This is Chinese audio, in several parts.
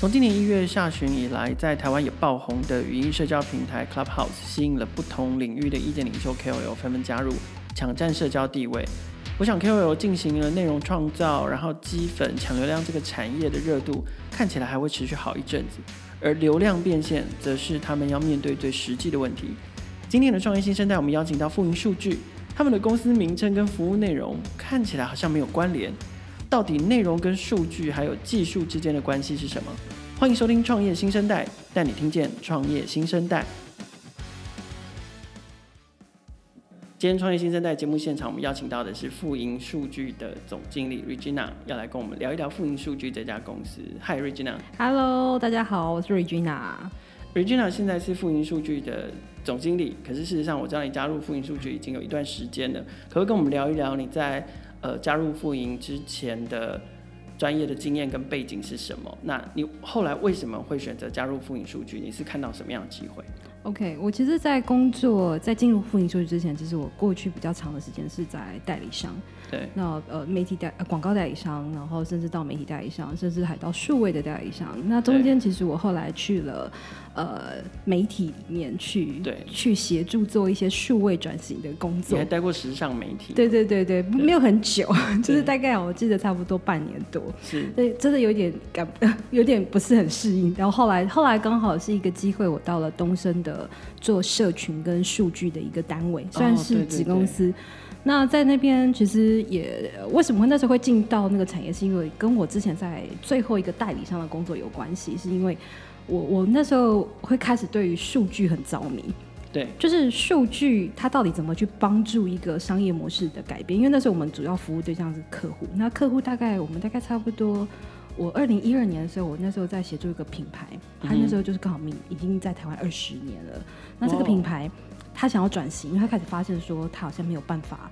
从今年一月下旬以来，在台湾也爆红的语音社交平台 Clubhouse，吸引了不同领域的意见领袖 KOL 纷纷加入，抢占社交地位。我想 KOL 进行了内容创造，然后积粉抢流量这个产业的热度看起来还会持续好一阵子，而流量变现则是他们要面对最实际的问题。今天的创业新生代，我们邀请到富盈数据，他们的公司名称跟服务内容看起来好像没有关联，到底内容跟数据还有技术之间的关系是什么？欢迎收听创业新生代，带你听见创业新生代。今天创业新生代节目现场，我们邀请到的是富盈数据的总经理 Regina，要来跟我们聊一聊富盈数据这家公司。Hi Regina。Hello，大家好，我是 Regina。Regina 现在是富盈数据的总经理，可是事实上我知道你加入富盈数据已经有一段时间了，可不可以跟我们聊一聊你在呃加入富盈之前的专业的经验跟背景是什么？那你后来为什么会选择加入富盈数据？你是看到什么样的机会？OK，我其实，在工作在进入富盈数据之前，其实我过去比较长的时间是在代理商。对。那呃，媒体代、呃、广告代理商，然后甚至到媒体代理商，甚至还到数位的代理商。那中间其实我后来去了呃媒体里面去，对，去协助做一些数位转型的工作。你还待过时尚媒体？对对对对，没有很久，就是大概我记得差不多半年多。是。对，真的有点感，有点不是很适应。然后后来后来刚好是一个机会，我到了东升的。做社群跟数据的一个单位，算是子公司。哦、对对对，那在那边其实也为什么那时候会进到那个产业，是因为跟我之前在最后一个代理商的工作有关系。是因为我我那时候会开始对于数据很着迷，对，就是数据它到底怎么去帮助一个商业模式的改变？因为那时候我们主要服务对象是客户，那客户大概我们大概差不多。我二零一二年的时候，我那时候在协助一个品牌，他那时候就是刚好明已经在台湾二十年了。那这个品牌，他想要转型，因为他开始发现说，他好像没有办法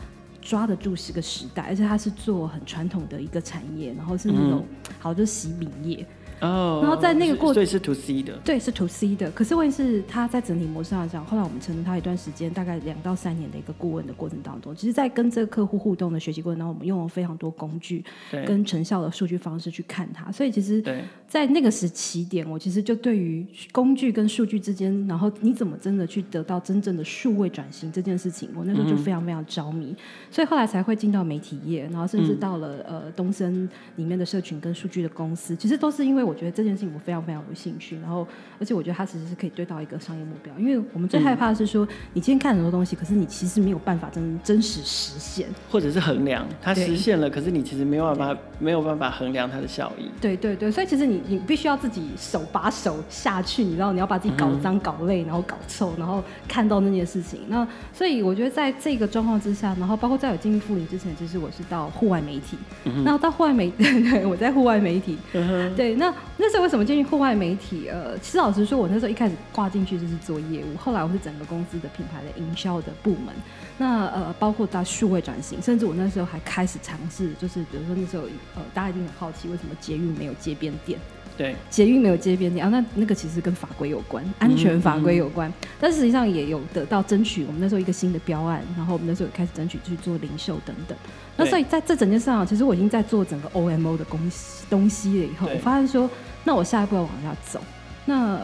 抓得住这个时代，而且他是做很传统的一个产业，然后是那种好就洗米业。哦、oh，然后在那个过程，所以是 to C 的，对，是 to C 的。可是问题是，他在整体模式上讲，后来我们承认他一段时间，大概两到三年的一个顾问的过程当中，其实，在跟这个客户互动的学习过程当中，我们用了非常多工具跟成效的数据方式去看它。所以，其实，在那个时起点，我其实就对于工具跟数据之间，然后你怎么真的去得到真正的数位转型这件事情，我那时候就非常非常着迷。所以后来才会进到媒体业，然后甚至到了、嗯、呃东森里面的社群跟数据的公司，其实都是因为我觉得这件事情我。非常非常有兴趣，然后而且我觉得它其实是可以对到一个商业目标，因为我们最害怕的是说，嗯、你今天看很多东西，可是你其实没有办法真真实实现，或者是衡量它实现了，可是你其实没有办法没有办法衡量它的效益。对对对，所以其实你你必须要自己手把手下去，你知道你要把自己搞脏、搞累，然后搞臭，然后看到那件事情。那所以我觉得在这个状况之下，然后包括在我进入富盈之前，其实我是到户外媒体，然、嗯、后到户外媒对 对，我在户外媒体，嗯、对，那那时候为什么进？户外媒体，呃，其实老实说，我那时候一开始挂进去就是做业务，后来我是整个公司的品牌的营销的部门，那呃，包括到数位转型，甚至我那时候还开始尝试，就是比如说那时候，呃，大家一定很好奇，为什么捷运没有街边店？对，捷运没有街边店啊，那那个其实跟法规有关，安全法规有关，嗯。嗯，但实际上也有得到争取，我们那时候一个新的标案，然后我们那时候也开始争取去做零售等等。那所以在这整件事上，其实我已经在做整个 OMO 的东西东西了以后，我发现说。那我下一步要往下走，那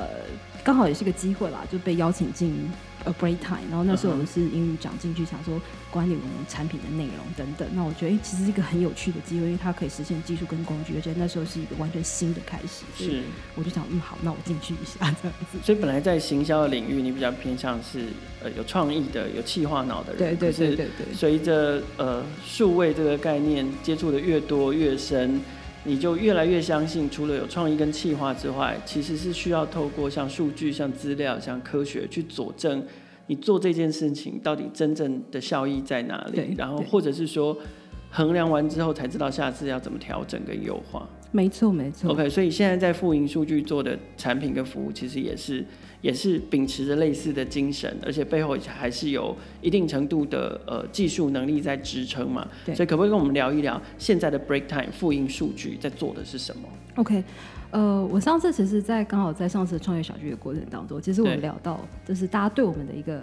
刚好也是个机会啦，就被邀请进 A Break Time，然后那时候我是英语讲进去，想说管理我们产品的内容等等。那我觉得，哎、欸，其实是一个很有趣的机会，因为它可以实现技术跟工具，而且那时候是一个完全新的开始。是，我就想，嗯，好，那我进去一下 这样子。所以本来在行销的领域，你比较偏向是呃有创意的、有企划脑的人。对对对对对。随着呃数位这个概念接触的越多越深。你就越来越相信，除了有创意跟企划之外，其实是需要透过像数据、像资料、像科学去佐证你做这件事情到底真正的效益在哪里，然后或者是说衡量完之后才知道下次要怎么调整跟优化。没错，没错。OK，所以现在在富盈数据做的产品跟服务，其实也是也是秉持着类似的精神，而且背后还是有一定程度的呃技术能力在支撑嘛。对。所以可不可以跟我们聊一聊现在的 Break Time 富盈数据在做的是什么？OK，呃，我上次其实，在刚好在上次创业小聚的过程当中，其实我们聊到，就是大家对我们的一个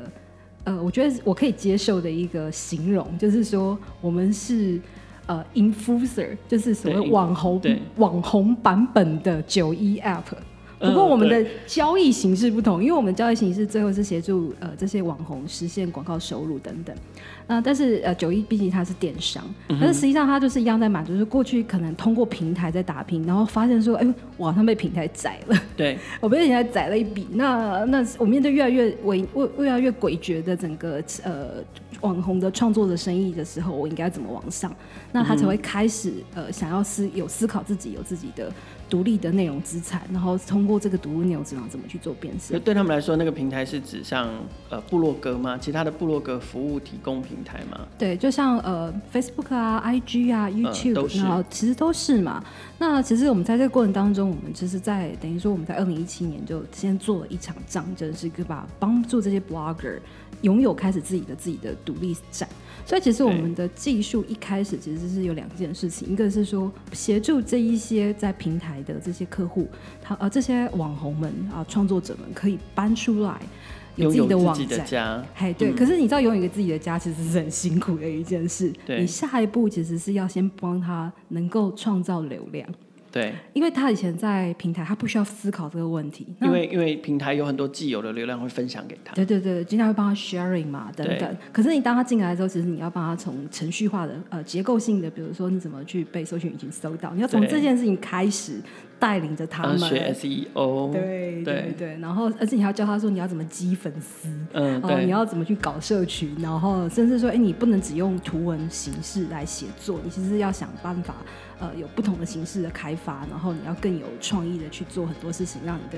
呃，我觉得我可以接受的一个形容，就是说我们是。呃 influencer，就是所谓网红网红版本的九一 app。不过我们的交易形式不同，嗯、因为我们交易形式最后是协助呃这些网红实现广告收入等等。那、呃、但是呃九一毕竟它是电商，嗯、但是实际上它就是一样在满足，就是过去可能通过平台在打拼，然后发现说，哎，我好像被平台宰了。对，我被平台宰了一笔。那那我面对越来越违、越来越诡谲的整个呃网红的创作的生意的时候，我应该怎么往上？那他才会开始呃想要思有思考自己有自己的。独立的内容资产，然后通过这个独立内容资产怎么去做变现？对他们来说，那个平台是指像呃部落格吗？其他的部落格服务提供平台吗？对，就像呃 Facebook 啊、IG 啊、YouTube，、嗯、然后其实都是嘛。那其实我们在这个过程当中，我们其实在等于说我们在二零一七年就先做了一场仗，就是把帮助这些 Blogger 拥有开始自己的自己的独立展。所以其实我们的技术一开始其实是有两件事情，一个是说协助这一些在平台的这些客户，他呃这些网红们啊创作者们可以搬出来有自己的网站，哎对。嗯、可是你知道拥有一个自己的家其实是很辛苦的一件事，对你下一步其实是要先帮他能够创造流量。对，因为他以前在平台，他不需要思考这个问题。因为因为平台有很多既有的流量会分享给他。对对对，经常会帮他 sharing 嘛，等等。可是你当他进来之后，其实你要帮他从程序化的呃结构性的，比如说你怎么去被搜寻引擎搜到，你要从这件事情开始。带领着他们。学 SEO，对对。对，然后而且你还要教他说你要怎么积粉丝，嗯，对，你要怎么去搞社群，然后甚至说，哎，你不能只用图文形式来写作，你其实要想办法，呃，有不同的形式的开发，然后你要更有创意的去做很多事情，让你的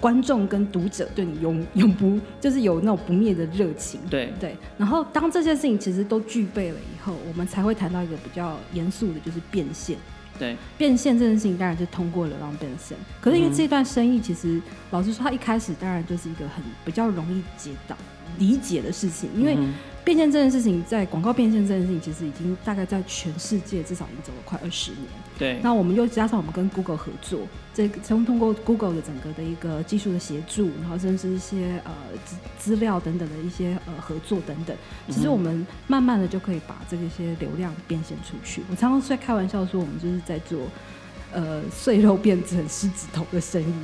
观众跟读者对你永永不就是有那种不灭的热情，对。对。然后当这些事情其实都具备了以后，我们才会谈到一个比较严肃的，就是变现。对，变现这件事情当然就通过流量变现，可是因为这段生意其实，嗯、老实说，它一开始当然就是一个很比较容易接到理解的事情，因为变现这件事情，在广告变现这件事情，其实已经大概在全世界至少已经走了快二十年。对，那我们又加上我们跟 Google 合作，这从通过 Google 的整个的一个技术的协助，然后甚至一些呃资资料等等的一些呃合作等等，其实我们慢慢的就可以把这些流量变现出去。我常常在开玩笑说，我们就是在做。呃，碎肉变成狮子头的生意，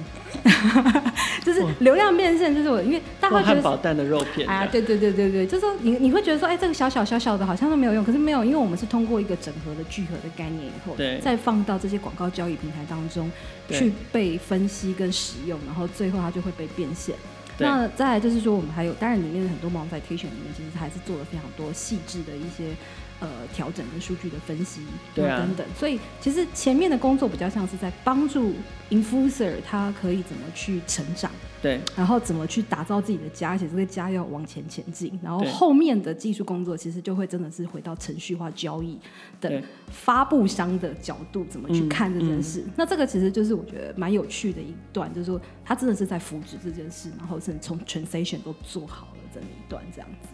就是流量变现，就是我，因为大家会觉得汉堡蛋的肉片，啊，对对对对对，就是说你你会觉得说，哎、欸，这个小小小小的，好像都没有用，可是没有，因为我们是通过一个整合的聚合的概念以后，对，再放到这些广告交易平台当中去被分析跟使用，然后最后它就会被变现。那再来就是说，我们还有，当然里面的很多 monetization 里面，其实还是做了非常多细致的一些。呃，调整跟数据的分析，对啊，等等，所以其实前面的工作比较像是在帮助 influencer 他可以怎么去成长，对，然后怎么去打造自己的家，而且这个家要往前前进，然后后面的技术工作其实就会真的是回到程序化交易的发布商的角度怎么去看这件事。那这个其实就是我觉得蛮有趣的一段，就是说他真的是在扶植这件事，然后甚至从 transition 都做好了这一段这样子。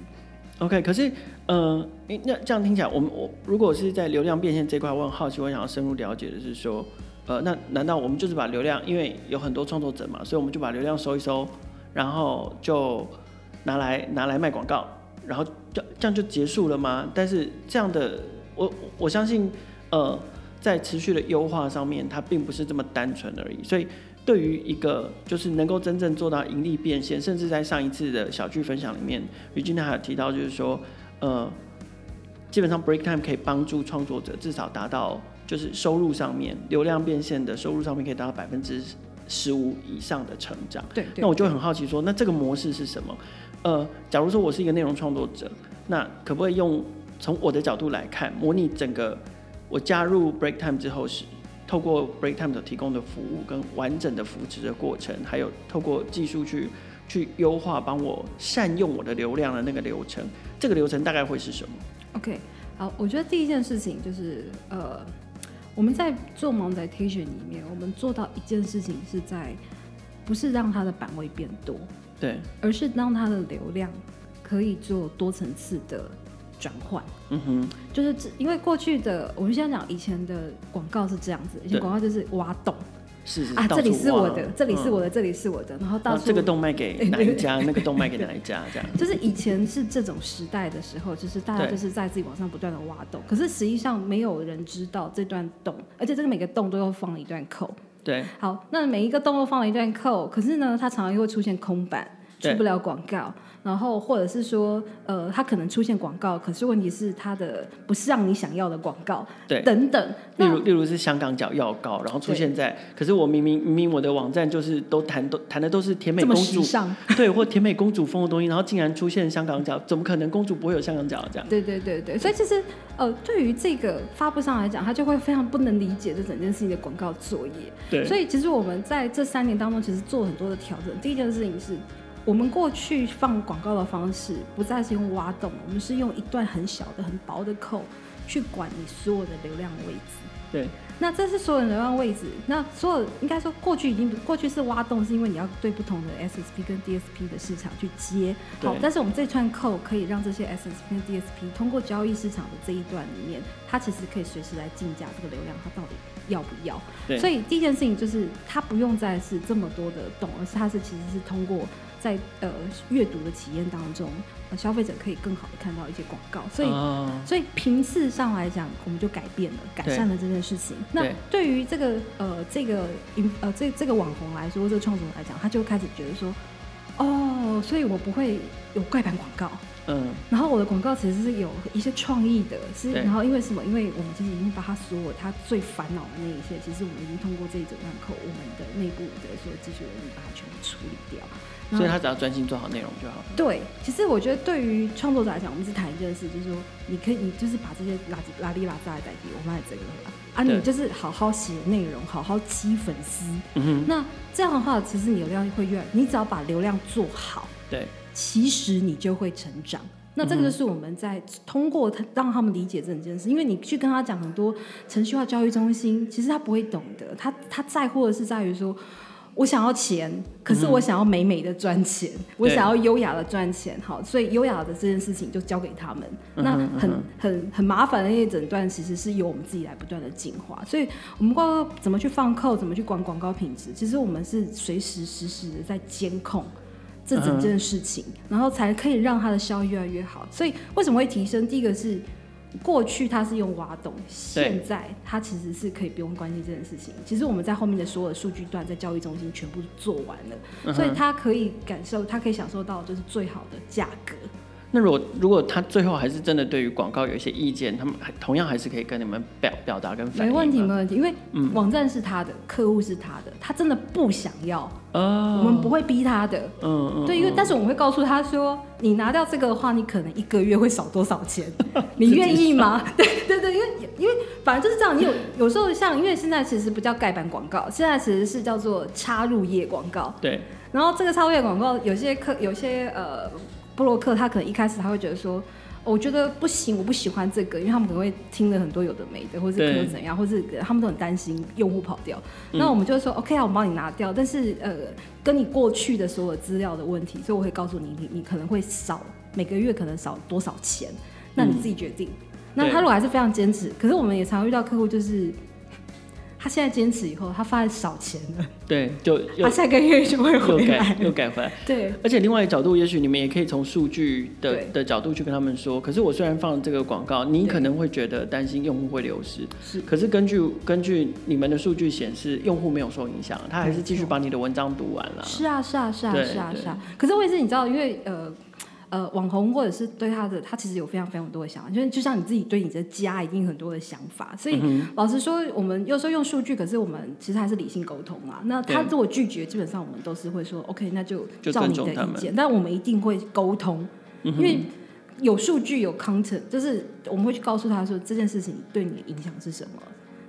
OK，可是，呃，那这样听起来，我们我如果是在流量变现这块，我很好奇，我想要深入了解的是说，呃，那难道我们就是把流量，因为有很多创作者嘛，所以我们就把流量收一收，然后就拿来拿来卖广告，然后这这样就结束了吗？但是这样的，我我相信，呃，在持续的优化上面，它并不是这么单纯而已，所以。对于一个就是能够真正做到盈利变现，甚至在上一次的小聚分享里面，Regina 还有提到，就是说，呃，基本上 Break Time 可以帮助创作者至少达到就是收入上面流量变现的收入上面可以达到百分之十五以上的成长。对，对，那我就很好奇说，那这个模式是什么？呃，假如说我是一个内容创作者，那可不可以用从我的角度来看，模拟整个我加入 Break Time 之后是？透过 Breaktime 所提供的服务跟完整的扶持的过程，还有透过技术去去优化，帮我善用我的流量的那个流程，这个流程大概会是什么？OK，好，我觉得第一件事情就是，呃，我们在做 monetization 里面，我们做到一件事情是在，不是让它的版位变多，对，而是让它的流量可以做多层次的。转换，嗯哼，就是因为过去的，我们现在讲以前的广告是这样子，以前广告就是挖洞，是是啊，这里是我的，这里是我的，这里是我的，然后到处这个洞卖给 哪一家，那个洞卖给 哪一家，这样。就是以前是这种时代的时候，就是大家就是在自己网上不断的挖洞，可是实际上没有人知道这段洞，而且这个每个洞都要放了一段 code。对，好，那每一个洞都放了一段 code，可是呢，它常常又会出现空板，出不了广告。然后或者是说，呃，它可能出现广告，可是问题是它的不是让你想要的广告，对，等等。例如，例如是香港脚药膏，然后出现在，可是我明明明明我的网站就是都谈都谈的都是甜美公主，对，或甜美公主风的东西，然后竟然出现香港脚，怎么可能公主不会有香港脚这样？对对对对，所以其实呃，对于这个发布商来讲，他就会非常不能理解这整件事情的广告作业。对，所以其实我们在这三年当中，其实做了很多的调整。第一件事情是。我们过去放广告的方式不再是用挖洞，我们是用一段很小的、很薄的扣去管你所有的流量位置。对，那这是所有的流量位置。那所有应该说过去已经过去是挖洞，是因为你要对不同的 SSP 跟 DSP 的市场去接。好，但是我们这串扣可以让这些 SSP 跟 DSP 通过交易市场的这一段里面，它其实可以随时来竞价这个流量，它到底要不要？对。所以第一件事情就是它不用再是这么多的洞，而是它是其实是通过。在呃阅读的体验当中，呃，消费者可以更好的看到一些广告，所以、oh. 所以频次上来讲，我们就改变了，改善了这件事情。那对于这个呃这个呃这这个网红来说，这个创作者来讲，他就开始觉得说，哦，所以我不会有怪版广告。嗯，然后我的广告其实是有一些创意的，是然后因为什么？因为我们其实已经把他所有他最烦恼的那一些，其实我们已经通过这一整段扣，我们的内部的所有技术人员把它全部处理掉。所以他只要专心做好内容就好。对，其实我觉得对于创作者来讲，我们是谈一件事，就是说你可以，你就是把这些垃圾、拉里拉杂的代替，我们来整合了啊，你就是好好写内容，好好吸粉丝。嗯哼。那这样的话，其实你流量会越来，你只要把流量做好，对。其实你就会成长。那这个就是我们在通过他让他们理解这件事，因为你去跟他讲很多程序化教育中心，其实他不会懂得。他他在乎的是在于说，我想要钱，可是我想要美美的赚钱，嗯、我想要优雅的赚钱。好，所以优雅的这件事情就交给他们。嗯、那很很很麻烦的那一整段，其实是由我们自己来不断的进化。所以我们光怎么去放扣，怎么去管广告品质，其实我们是随时实时的在监控。这整件事情，嗯，然后才可以让它的效益越来越好。所以为什么会提升？第一个是过去它是用挖洞，现在它其实是可以不用关心这件事情。其实我们在后面的所有的数据段，在交易中心全部做完了，嗯，所以它可以感受，它可以享受到就是最好的价格。那如果如果他最后还是真的对于广告有一些意见，他们还同样还是可以跟你们表表达跟反映。没问题，没问题，因为网站是他的，嗯、客户是他的，他真的不想要，哦、我们不会逼他的。嗯嗯。对，因为但是我们会告诉他说，你拿掉这个的话，你可能一个月会少多少钱？你愿意吗？对对对，因为因为反正就是这样。你有有时候像，因为现在其实不叫盖板广告，现在其实是叫做插入页广告。对。然后这个插入页广告，有些客有些呃。布洛克他可能一开始他会觉得说，我觉得不行，我不喜欢这个，因为他们可能会听了很多有的没的，或是可能怎样，或是他们都很担心用户跑掉。那我们就会说、嗯、OK 啊，我帮你拿掉，但是呃，跟你过去的所有资料的问题，所以我会告诉你，你你可能会少每个月可能少多少钱，那你自己决定。嗯、那他如果还是非常坚持，可是我们也常遇到客户就是。他现在坚持以后，他发现少钱了。对，就他下个月就会回来，又改，又改回来。对，而且另外一个角度，也许你们也可以从数据的的角度去跟他们说。可是我虽然放了这个广告，你可能会觉得担心用户会流失。是。可是根据根据你们的数据显示，用户没有受影响，他还是继续把你的文章读完了。是啊，是啊，是啊，是啊，是啊。可是我也是，你知道，因为呃。呃，网红或者是对他的，他其实有非常非常多的想法，就是就像你自己对你的家一定很多的想法。所以、嗯、老实说，我们有时候用数据，可是我们其实还是理性沟通啊。那他如果拒绝，基本上我们都是会说 OK，那就照你的意见。但我们一定会沟通，因为有数据有 content，就是我们会去告诉他说这件事情对你的影响是什么。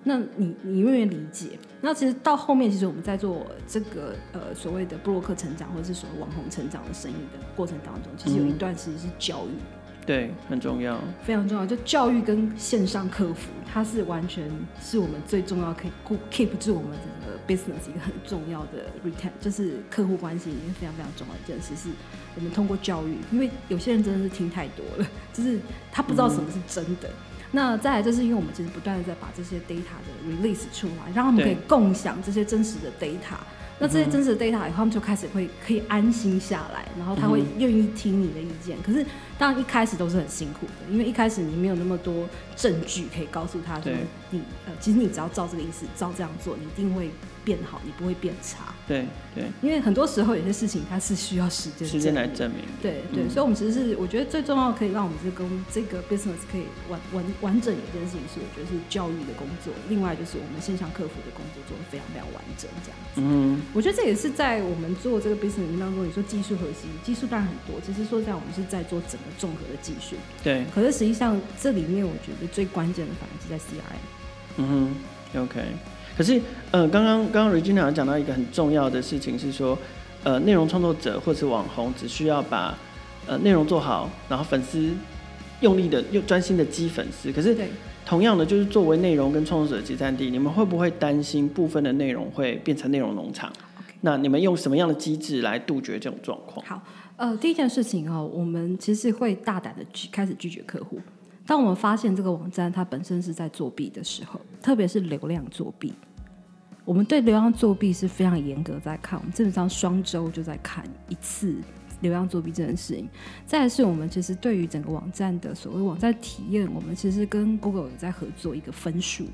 那你你愿意理解？那其实到后面，其实我们在做这个呃所谓的布洛克成长，或者是所谓网红成长的生意的过程当中，其实有一段其实是教育，嗯、对，很重要，非常重要。就教育跟线上客服，它是完全是我们最重要可以 keep 住我们整个 business 一个很重要的 retain，就是客户关系里面非常非常重要的一件事，是我们通过教育，因为有些人真的是听太多了，就是他不知道什么是真的。嗯那再来就是因为我们其实不断的在把这些 data 的 release 出来，让他们可以共享这些真实的 data。那这些真实的 data 以后，他们就开始会可以安心下来，然后他会愿意听你的意见。可是当然一开始都是很辛苦的，因为一开始你没有那么多证据可以告诉他说你呃，其实你只要照这个意思，照这样做，你一定会。变好，你不会变差。对对，因为很多时候有些事情它是需要时间时间来证明。对对，嗯、所以，我们其实是我觉得最重要可以让我们这个这个 business 可以完完完整一件事情，是我觉得是教育的工作。另外就是我们线上客服的工作做的非常非常完整，这样子。嗯，我觉得这也是在我们做这个 business 当中，你说技术核心，技术当然很多，其实说实在，我们是在做整个综合的技术。对。可是实际上这里面，我觉得最关键的反而是在 CRM。嗯哼，OK。可是，呃，刚刚刚刚 Regina 讲到一个很重要的事情是说，呃，内容创作者或是网红只需要把呃内容做好，然后粉丝用力的又专心的激粉丝。可是，同样的，就是作为内容跟创作者集散地，你们会不会担心部分的内容会变成内容农场.那你们用什么样的机制来杜绝这种状况？好，呃，第一件事情哦，我们其实会大胆的拒开始拒绝客户。当我们发现这个网站它本身是在作弊的时候，特别是流量作弊，我们对流量作弊是非常严格在看，我们基本上双周就在看一次流量作弊这件事情。再来是我们其实对于整个网站的所谓网站体验，我们其实跟 Google 有在合作一个分数。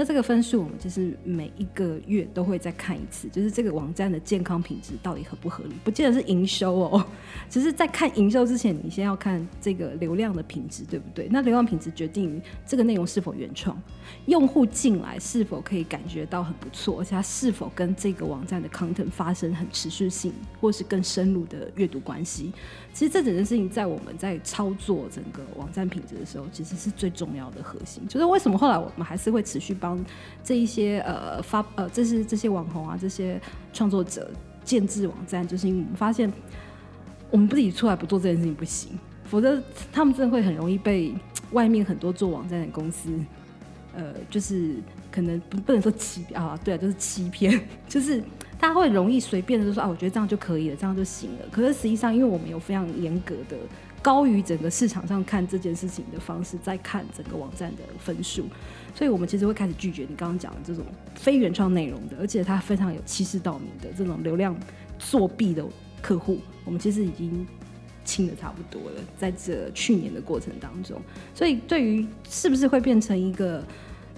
那这个分数，我们就是每一个月都会再看一次，就是这个网站的健康品质到底合不合理？不见得是营收哦，只是在看营收之前，你先要看这个流量的品质，对不对？那流量品质决定于这个内容是否原创，用户进来是否可以感觉到很不错，而且他是否跟这个网站的 content 发生很持续性或是更深入的阅读关系。其实这整件事情在我们在操作整个网站品质的时候，其实是最重要的核心。就是为什么后来我们还是会持续帮这一些呃发呃这是这些网红啊这些创作者建置网站，就是因为我们发现我们不自己出来不做这件事情不行，否则他们真的会很容易被外面很多做网站的公司呃就是可能不不能说欺啊对啊就是欺骗 就是。他会容易随便的就说啊，我觉得这样就可以了，这样就行了。可是实际上，因为我们有非常严格的高于整个市场上看这件事情的方式，在看整个网站的分数，所以我们其实会开始拒绝你刚刚讲的这种非原创内容的，而且他非常有欺世盗名的这种流量作弊的客户，我们其实已经清的差不多了，在这去年的过程当中。所以对于是不是会变成一个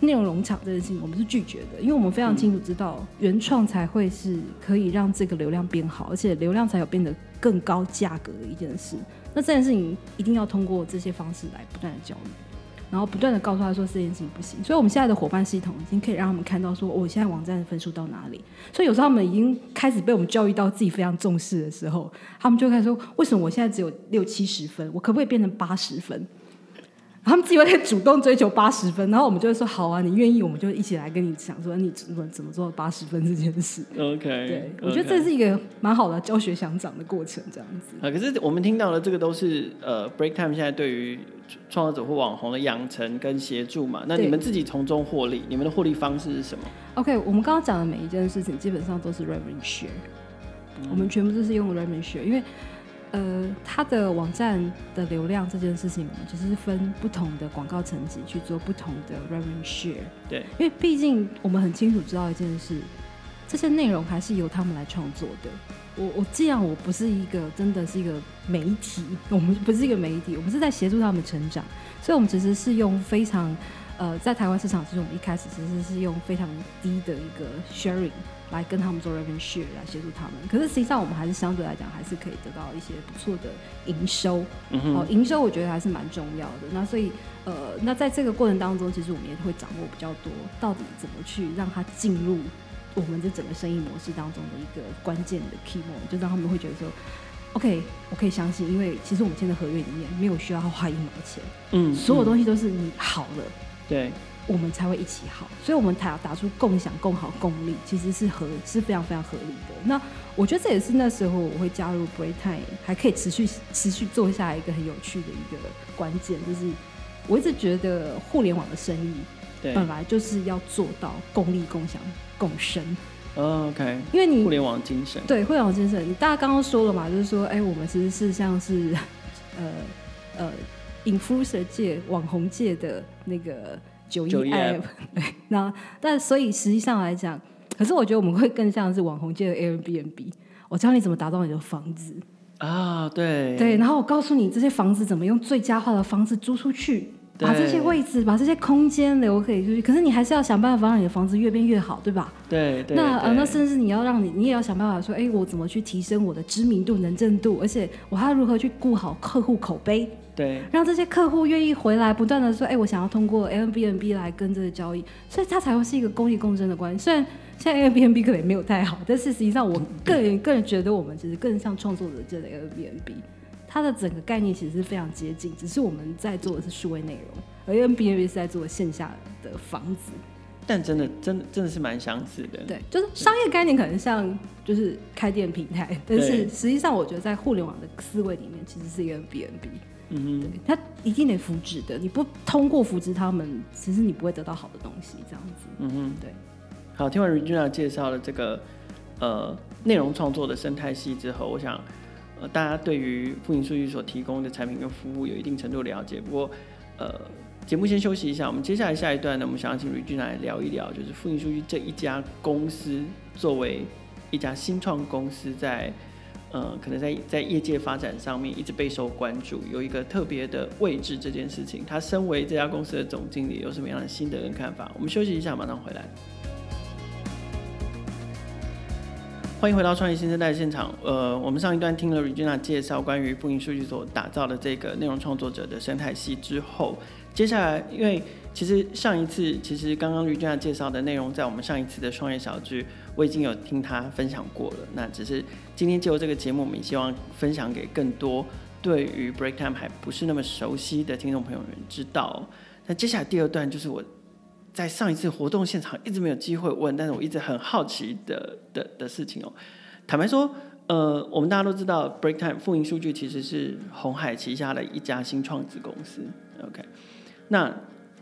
内容农场这件事情，我们是拒绝的，因为我们非常清楚知道，原创才会是可以让这个流量变好，而且流量才有变得更高价格的一件事。那这件事情一定要通过这些方式来不断的教育，然后不断的告诉他说这件事情不行。所以，我们现在的伙伴系统已经可以让他们看到说，我现在网站的分数到哪里。所以，有时候他们已经开始被我们教育到自己非常重视的时候，他们就开始说，为什么我现在只有六七十分，我可不可以变成八十分？他们自己会主动追求八十分，然后我们就会说好啊，你愿意，我们就一起来跟你讲说你怎么怎么做八十分这件事。OK，对，okay. 我觉得这是一个蛮好的教学相长的过程，这样子。啊，可是我们听到的这个都是呃，Break Time 现在对于创作者或网红的养成跟协助嘛，那你们自己从中获利，你们的获利方式是什么？OK，我们刚刚讲的每一件事情基本上都是 Revenue Share，嗯，我们全部都是用 Revenue Share，因为。呃，它的网站的流量这件事情，我们其实是分不同的广告层级去做不同的 revenue share。对，因为毕竟我们很清楚知道一件事，这些内容还是由他们来创作的。我我既然我不是一个真的是一个媒体，我们不是一个媒体，我们是在协助他们成长，所以我们其实是用非常呃，在台湾市场，其实我们一开始其实是用非常低的一个 sharing。来跟他们做 revenue share 来协助他们，可是实际上我们还是相对来讲还是可以得到一些不错的营收。嗯哼，哦，营收我觉得还是蛮重要的。那所以呃，那在这个过程当中，其实我们也会掌握比较多，到底怎么去让他进入我们这整个生意模式当中的一个关键的 key moment，就让他们会觉得说，OK，我可以相信，因为其实我们签的合约里面没有需要花一毛钱，嗯，所有东西都是你好了，对。我们才会一起好，所以，我们才要打出共享、共好、共利，其实是合是非常非常合理的。那我觉得这也是那时候我会加入 Breaktime，还可以持续持续做下一个很有趣的一个关键，就是我一直觉得互联网的生意本来就是要做到共利、共享、共生。Oh, OK，因为你互联网精神，对互联网精神，你大家刚刚说了嘛，就是说，哎，我们其实是像是呃呃。Influencer 界、网红界的那个九一 app，对，那但所以实际上来讲，可是我觉得我们会更像是网红界的 Airbnb。我教你怎么打造你的房子啊，对对，然后我告诉你这些房子怎么用最佳化的方式租出去。把这些位置，把这些空间留给出去，可是你还是要想办法让你的房子越变越好，对吧？对对。那呃，那甚至你要让你，你也要想办法说，哎，我怎么去提升我的知名度、能见度，而且我还要如何去顾好客户口碑？对。让这些客户愿意回来，不断的说，哎，我想要通过 Airbnb 来跟这个交易，所以它才会是一个公益共生的关系。虽然现在 Airbnb 可能也没有太好，但是实际上我个人个人觉得，我们其实更像创作者这的 Airbnb。它的整个概念其实是非常接近，只是我们在做的是数位内容，而 Airbnb 是在做线下的房子。但真的，真的，真的是蛮相似的。对，就是商业概念可能像就是开店平台，但是实际上我觉得在互联网的思维里面，其实是一个 Airbnb。嗯哼，它一定得扶植的，你不通过扶植他们，其实你不会得到好的东西。这样子。嗯哼，对。好，听完 Regina 介绍了这个呃内容创作的生态系之后，我想。大家对于富盈数据所提供的产品跟服务有一定程度了解，不过，呃，节目先休息一下，我们接下来下一段呢，我们想要请 Regina 来聊一聊，就是富盈数据这一家公司作为一家新创公司在，呃，可能在在业界发展上面一直备受关注，有一个特别的位置这件事情，他身为这家公司的总经理有什么样的心得跟看法？我们休息一下，马上回来。欢迎回到创业新生代现场。呃，我们上一段听了 Regina 介绍关于富盈数据所打造的这个内容创作者的生态系之后，接下来，因为其实上一次，其实刚刚 Regina 介绍的内容，在我们上一次的创业小聚，我已经有听他分享过了。那只是今天借由这个节目，我们也希望分享给更多对于 Break Time 还不是那么熟悉的听众朋友们知道。那接下来第二段就是我。在上一次活动现场一直没有机会问，但是我一直很好奇的的的事情哦。坦白说，呃，我们大家都知道，Breaktime 富盈数据其实是红海旗下的一家新创子公司。OK，那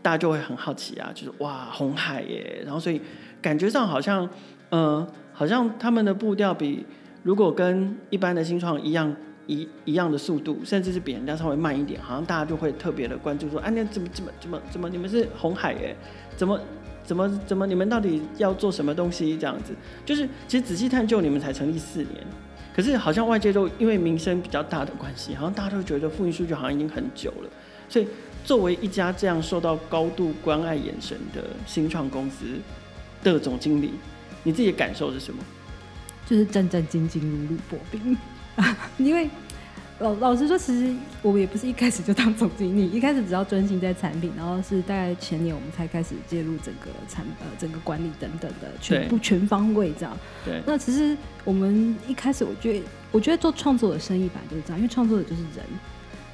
大家就会很好奇啊，就是哇，红海耶，然后所以感觉上好像，呃，好像他们的步调比如果跟一般的新创一样。一一样的速度，甚至是比人家稍微慢一点，好像大家就会特别的关注说，哎、啊，那怎么怎么怎么怎么，你们是红海耶？怎么怎么怎么，你们到底要做什么东西？这样子，就是其实仔细探究，你们才成立四年，可是好像外界都因为名声比较大的关系，好像大家都觉得富盈数据好像已经很久了。所以作为一家这样受到高度关爱眼神的新创公司的总经理，你自己的感受是什么？就是战战兢兢，如履薄冰。因为老老实说，其实我也不是一开始就当总经理，一开始只要专心在产品，然后是大概前年我们才开始介入整个产呃整个管理等等的全部全方位这样。对。那其实我们一开始，我觉得我觉得做创作的生意本来就是这样，因为创作者就是人。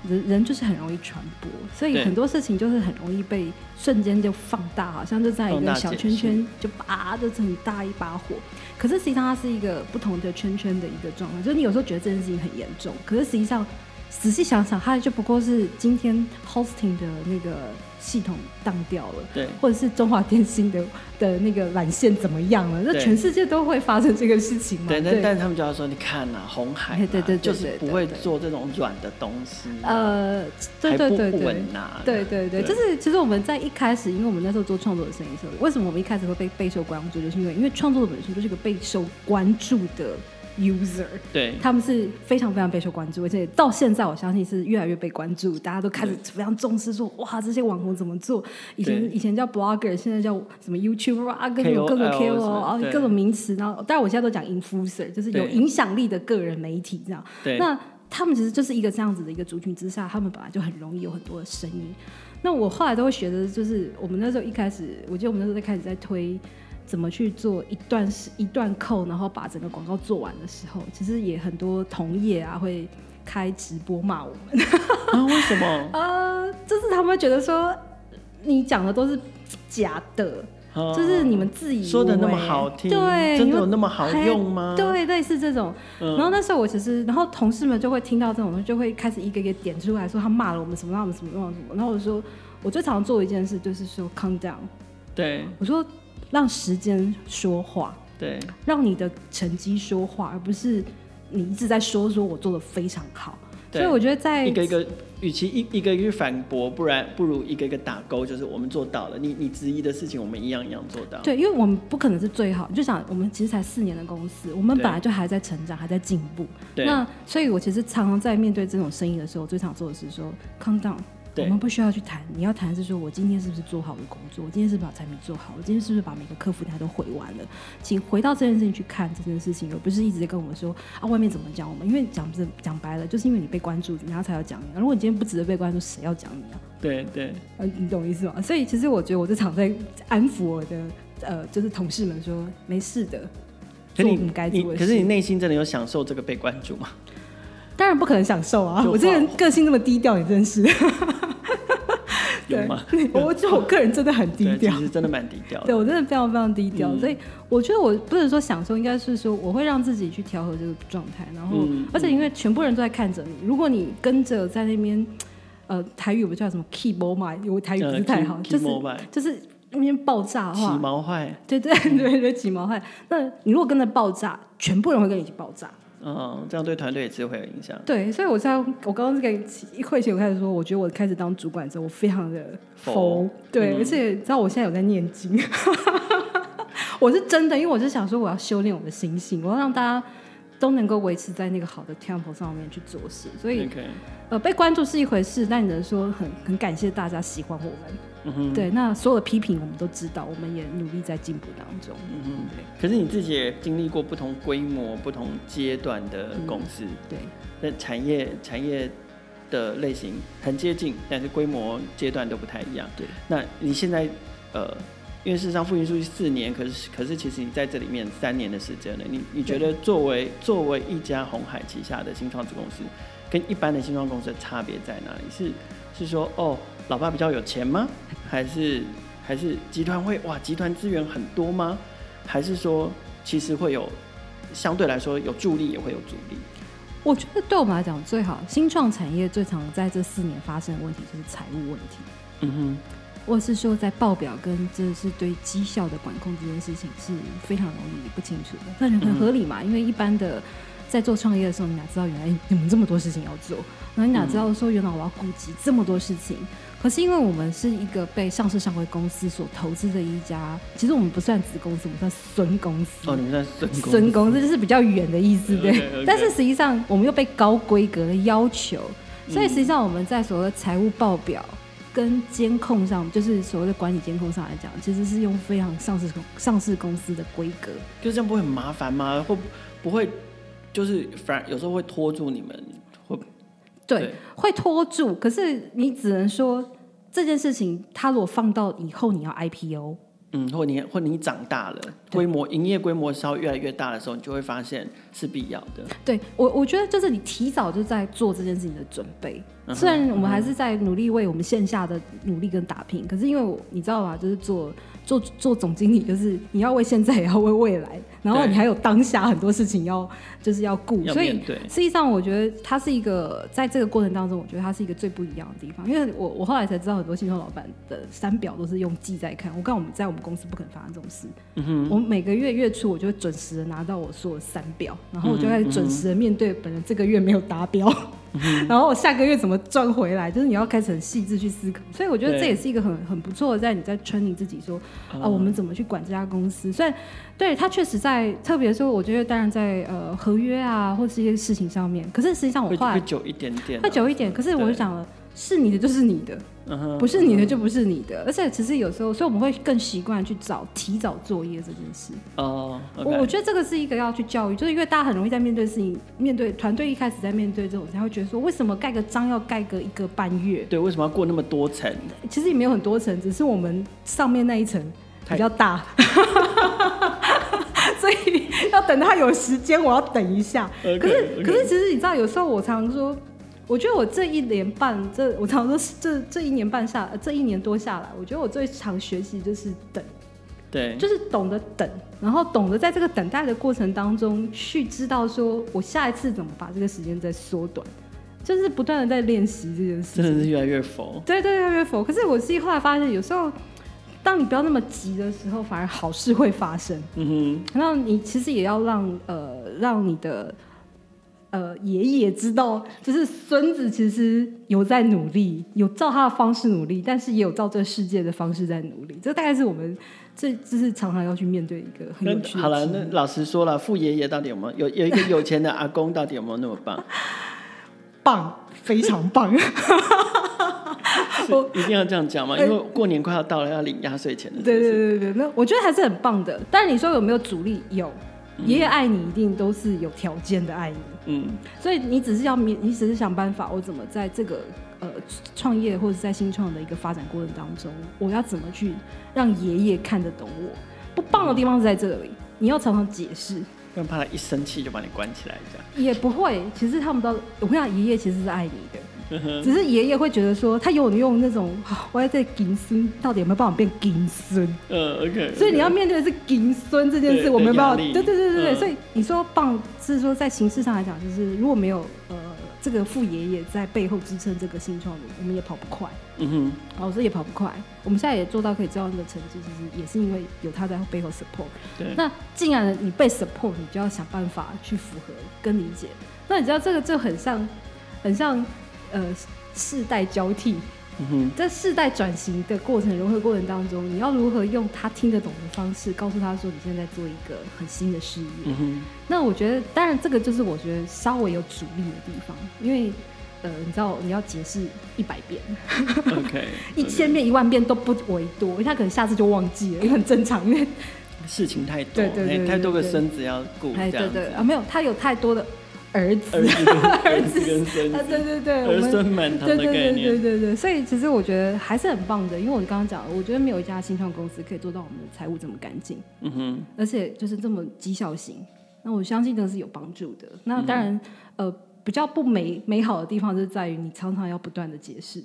人人就是很容易传播，所以很多事情就是很容易被瞬间就放大，好像就在一个小圈圈就拔的很大一把火。可是实际上它是一个不同的圈圈的一个状况，就是你有时候觉得这件事情很严重，可是实际上。仔细想想，它就不过是今天 hosting 的那个系统当掉了，对，或者是中华电信的的那个缆线怎么样了？那全世界都会发生这个事情吗？对，但但是他们就要说，你看呐、啊，鸿海、啊，对对对，就是不会做这种软的东西，呃，对对对对，对对对对，就是其实我们在一开始，因为我们那时候做创作的生意的时候，为什么我们一开始会被备受关注，就是因为因为创作的本身就是一个备受关注的。User 对，他们是非常非常备受关注，而且到现在我相信是越来越被关注，大家都开始非常重视说，哇，这些网红怎么做？以前以前叫 blogger，现在叫什么 YouTuber 啊，各种各种 KOL 啊，各种名词。然后，当然我现在都讲 influencer，就是有影响力的个人媒体这样。对，那他们其实就是一个这样子的一个族群之下，他们本来就很容易有很多的声音。那我后来都会觉得，就是我们那时候一开始，我记得我们那时候在开始在推。怎么去做一段是一段扣，然后把整个广告做完的时候，其实也很多同业啊会开直播骂我们。啊？为什么？呃，就是他们觉得说你讲的都是假的，啊、就是你们自己说的那么好听，对，真的有那么好用吗？对，类似这种。嗯、然后那时候我其实，然后同事们就会听到这种东西，就会开始一个一个点出来说他骂了我们什么，让我们什么，什么，什么。然后我说，我最常做的一件事就是说，calm down。对，我说。让时间说话，对，让你的成绩说话，而不是你一直在说说我做的非常好。所以我觉得在一个一个，与其一一个一个反驳，不然不如一个一个打勾，就是我们做到了。你你质疑的事情，我们一样一样做到。对，因为我们不可能是最好，就想我们其实才四年的公司，我们本来就还在成长，还在进步。对。那所以，我其实常常在面对这种声音的时候，我最常做的是说，calm down。我们不需要去谈，你要谈的是说我今天是不是做好了工作，我今天是不是把产品做好，我今天是不是把每个客服台都回完了，请回到这件事情去看这件事情，而不是一直在跟我们说啊外面怎么讲我们，因为讲不是讲白了，就是因为你被关注，然后才要讲你。如果你今天不值得被关注，谁要讲你啊？对对，呃，你懂意思吗？所以其实我觉得我这场在安抚我的呃，就是同事们说没事的，做我们该做的事。可是你内心真的有享受这个被关注吗？当然不可能享受啊！我这个人个性那么低调，你真是。有吗？我觉得我个人真的很低调，其实真的蛮低调。对我真的非常非常低调，嗯，所以我觉得我不是说享受，应该是说我会让自己去调和这个状态。然后，嗯，而且因为全部人都在看着你，如果你跟着在那边，呃，台语不叫什么 on my，因为台语不是太好，就是就是那边爆炸的话，起毛坏，对对对对，几毛坏。那你如果跟着爆炸，全部人会跟你一起爆炸。嗯，这样对团队也是会有影响。对，所以我在我刚刚这个一会前我开始说，我觉得我开始当主管之后，我非常的佛。对，嗯、而且你知道我现在有在念经，我是真的，因为我是想说我要修炼我的心性，我要让大家都能够维持在那个好的 tempo 上面去做事。所以.呃，被关注是一回事，但你能说很很感谢大家喜欢我们。嗯、对，那所有的批评我们都知道，我们也努力在进步当中。嗯哼，对。可是你自己也经历过不同规模、不同阶段的公司，嗯、对。那产业产业的类型很接近，但是规模阶段都不太一样。对。那你现在呃，因为事实上复兴数据四年，可是可是其实你在这里面三年的时间了，你你觉得作为作为一家红海旗下的新创子公司，跟一般的新创公司的差别在哪里？是是说哦？老爸比较有钱吗？还是还是集团会哇？集团资源很多吗？还是说其实会有相对来说有助力，也会有阻力？我觉得对我们来讲，最好新创产业最常在这四年发生的问题就是财务问题。嗯哼，或是说在报表跟这是对绩效的管控这件事情是非常容易不清楚的。但是很合理嘛，嗯，因为一般的在做创业的时候，你哪知道原来你们这么多事情要做？然后你哪知道说原来我要顾及这么多事情？可是因为我们是一个被上市上柜公司所投资的一家，其实我们不算子公司，我们算孙公司。哦，你们算孙公司。孙公司就是比较远的意思，对。Okay, okay. 但是实际上我们又被高规格的要求，所以实际上我们在所谓的财务报表跟监控上，就是所谓的管理监控上来讲，其实是用非常上市公上市公司的规格。就这样不会很麻烦吗？会不会就是反而有时候会拖住你们？会。对，对，会拖住。可是你只能说这件事情，它如果放到以后你要 IPO，嗯，或你或你长大了，规模营业规模稍微越来越大的时候，你就会发现是必要的。对我，我觉得就是你提早就在做这件事情的准备。嗯、虽然我们还是在努力为我们线下的努力跟打拼，可是因为我你知道吧？就是做。做做总经理就是你要为现在，也要为未来，然后你还有当下很多事情要就是要顾，所以实际上我觉得它是一个在这个过程当中，我觉得它是一个最不一样的地方。因为我我后来才知道，很多新手老板的三表都是用记在看。我告诉我们，在我们公司不可能发生这种事。嗯哼，我每个月月初我就会准时的拿到我所有的三表，然后我就开始准时的面对本人这个月没有达标。然后我下个月怎么赚回来？就是你要开始很细致去思考，所以我觉得这也是一个很很不错的，在你在 training 自己说啊，我们怎么去管这家公司？虽然对他确实在特别说，我觉得当然在呃合约啊或是一些事情上面，可是实际上我后来会久一点点，会久一点。可是我就想了。是你的就是你的，uh -huh, 不是你的就不是你的。Uh. 而且其实有时候，所以我们会更习惯去找提早作业这件事。哦、uh okay.，我觉得这个是一个要去教育，就是因为大家很容易在面对事情，面对团队一开始在面对这种，才会觉得说，为什么盖个章要盖个一个半月？对，为什么要过那么多层？其实也没有很多层，只是我们上面那一层比较大，所以要等他有时间，我要等一下。Okay, 可是.可是其实你知道，有时候我常常说。我觉得我这一年半，这我常说这这一年半下，这一年多下来，我觉得我最常学习就是等，对，就是懂得等，然后懂得在这个等待的过程当中去知道说我下一次怎么把这个时间再缩短，就是不断的在练习这件事，真的是越来越佛，对对，越来越佛。可是我自己后来发现，有时候当你不要那么急的时候，反而好事会发生。嗯哼，然后你其实也要让呃让你的。呃爷爷知道，就是孙子其实有在努力，有照他的方式努力，但是也有照这世界的方式在努力。这大概是我们这就是常常要去面对一个很有趣的。好了，那老实说了，富爷爷到底有没有有有一个有钱的阿公，到底有没有那么棒？棒，非常棒。我一定要这样讲吗？因为过年快要到了，要领压岁钱的。对对对对，那我觉得还是很棒的。但是你说有没有阻力？有，爷爷爱你一定都是有条件的爱你。嗯，所以你只是要你只是想办法，我怎么在这个呃创业或者在新创的一个发展过程当中，我要怎么去让爷爷看得懂我？不棒的地方是在这里，你要常常解释，不然怕他一生气就把你关起来这样。也不会，其实他们都，我跟你讲，爷爷其实是爱你的。只是爷爷会觉得说，他有用那种，我要在金孙，到底有没有办法变金孙？嗯，OK。所以你要面对的是金孙这件事，我没有办法。对对对对对，所以你说棒，是说在形式上来讲，就是如果没有呃这个父爷爷在背后支撑这个新创的，我们也跑不快。嗯哼，老师也跑不快。我们现在也做到可以这样的成绩，其实也是因为有他在背后 support。对。那既然你被 support，你就要想办法去符合跟理解。那你知道这个就很像，很像。呃，世代交替，嗯，在世代转型的过程、融合过程当中，你要如何用他听得懂的方式，告诉他说你现在在做一个很新的事业？嗯，那我觉得，当然这个就是我觉得稍微有阻力的地方，因为呃，你知道你要解释一百遍 一千遍、一万遍都不为多，因为他可能下次就忘记了，也很正常，因为事情太多，对对对，太多个孙子要顾，哎，对对啊，没有，他有太多的。儿子，儿子跟孙子，对对对，儿孙满堂的概念，对对对对，所以其实我觉得还是很棒的，因为我刚刚讲，我觉得没有一家新创公司可以做到我们的财务这么干净，嗯哼，而且就是这么绩效型，那我相信这是有帮助的。那当然，呃，比较不美美好的地方就是在于你常常要不断的解释，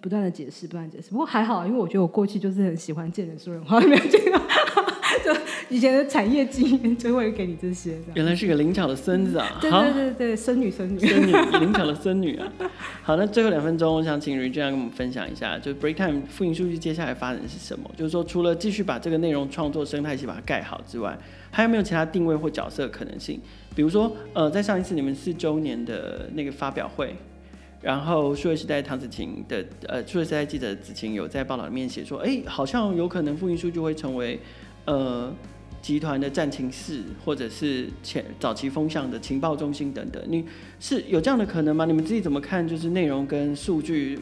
不断的解释，不断解释。不过还好，因为我觉得我过去就是很喜欢见人说人话，没有这个。就以前的产业经验就会给你这些。原来是个灵巧的孙子啊！对对对对，孙女孙女孙女，灵巧的孙女啊！好，那最后两分钟，我想请 Regina 跟我们分享一下，就 Breaktime 复印数据接下来发展是什么？就是说，除了继续把这个内容创作生态系把它盖好之外，还有没有其他定位或角色可能性？比如说，呃，在上一次你们四周年的那个发表会，然后数位时代唐子晴的呃，数位时代记者子晴有在报道里面写说，哎、欸，好像有可能复印数据会成为。呃，集团的战情室，或者是前早期风向的情报中心等等，你是有这样的可能吗？你们自己怎么看？就是内容跟数据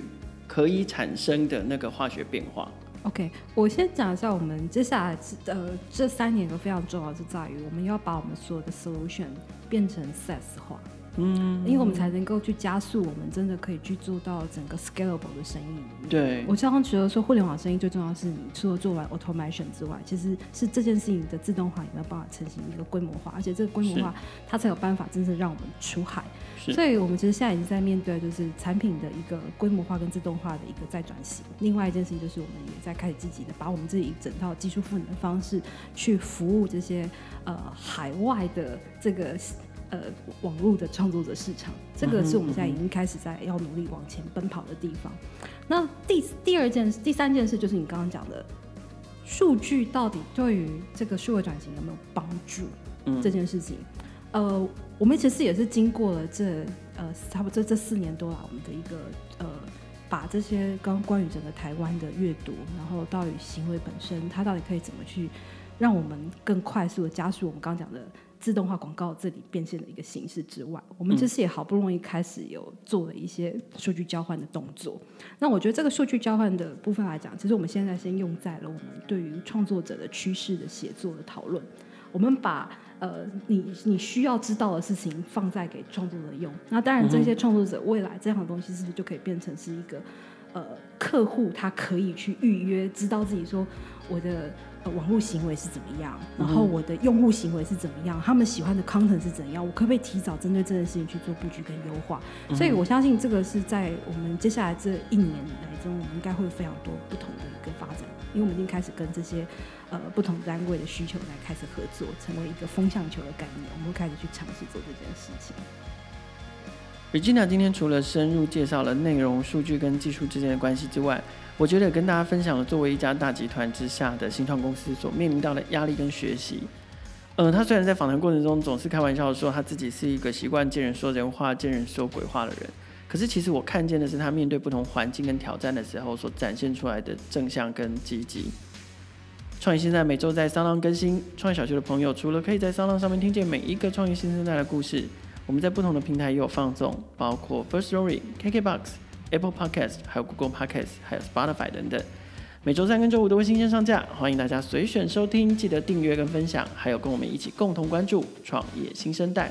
可以产生的那个化学变化？OK，我先讲一下，我们接下来呃这三年都非常重要，是在于我们要把我们所有的 solution 变成 SaaS 化。嗯，因为我们才能够去加速，我们真的可以去做到整个 scalable 的生意。对，我常常觉得说，互联网生意最重要的是，你除了做完 automation 之外，其实是这件事情的自动化有没有办法成型一个规模化，而且这个规模化它才有办法真正让我们出海。所以我们其实现在已经在面对就是产品的一个规模化跟自动化的一个再转型。另外一件事情就是我们也在开始积极的把我们自己整套技术赋能的方式去服务这些呃海外的这个。呃，网络的创作者市场，这个是我们现在已经开始在要努力往前奔跑的地方。那第第二件事，第三件事就是你刚刚讲的，数据到底对于这个数位转型有没有帮助？嗯，这件事情，呃，我们其实也是经过了这呃差不多这这四年多来，我们的一个呃，把这些刚关于整个台湾的阅读，然后到底行为本身，它到底可以怎么去让我们更快速的加速我们刚刚讲的。自动化广告这里变现的一个形式之外，我们其实也好不容易开始有做了一些数据交换的动作。那我觉得这个数据交换的部分来讲，其实我们现在先用在了我们对于创作者的趋势的写作的讨论。我们把呃你你需要知道的事情放在给创作者用。那当然，这些创作者未来这样的东西是不是就可以变成是一个呃客户他可以去预约，知道自己说我的。呃，网络行为是怎么样？然后我的用户行为是怎么样？他们喜欢的 content 是怎样？我可不可以提早针对这件事情去做布局跟优化？所以我相信这个是在我们接下来这一年来中，我们应该会有非常多不同的一个发展，因为我们已经开始跟这些呃不同单位的需求来开始合作，成为一个风向球的概念，我们会开始去尝试做这件事情。Regina 今天除了深入介绍了内容、数据跟技术之间的关系之外，我觉得跟大家分享了作为一家大集团之下的新创公司所面临到的压力跟学习。呃，他虽然在访谈过程中总是开玩笑说他自己是一个习惯见人说人话、见人说鬼话的人，可是其实我看见的是他面对不同环境跟挑战的时候所展现出来的正向跟积极。创业新生代每周在三浪更新，创业小学的朋友除了可以在三浪上面听见每一个创业新生代的故事，我们在不同的平台也有放送，包括 First Story、KKBox、Apple Podcast，还有 Google Podcast，还有 Spotify 等等。每周三跟周五都会新鲜上架，欢迎大家随选收听，记得订阅跟分享，还有跟我们一起共同关注创业新生代。